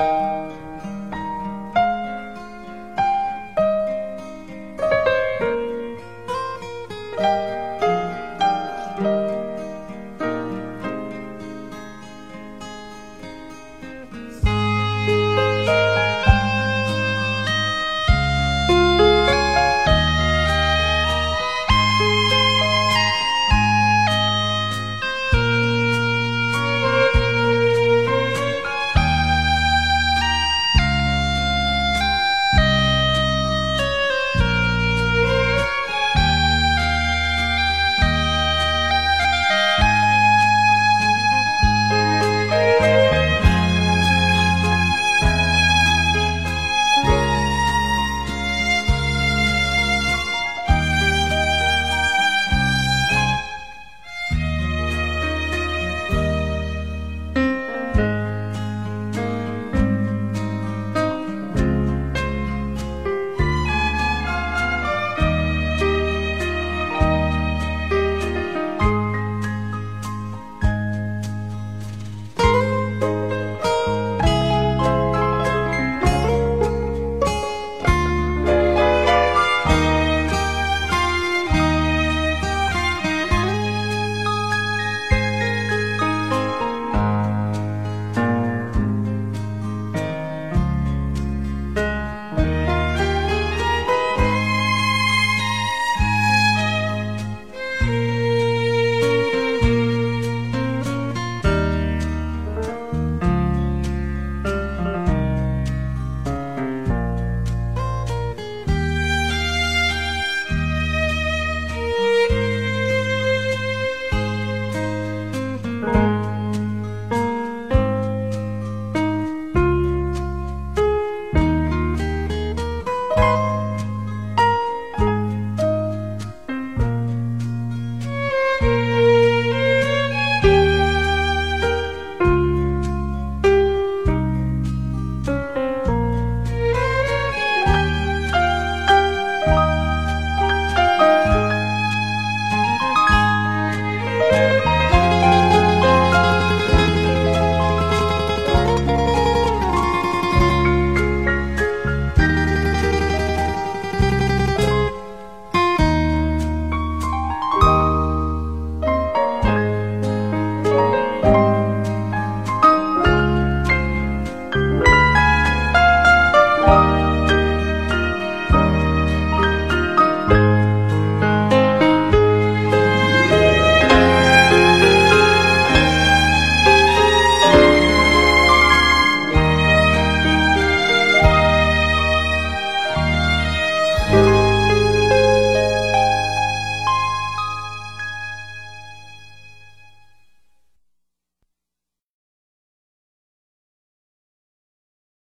Bye.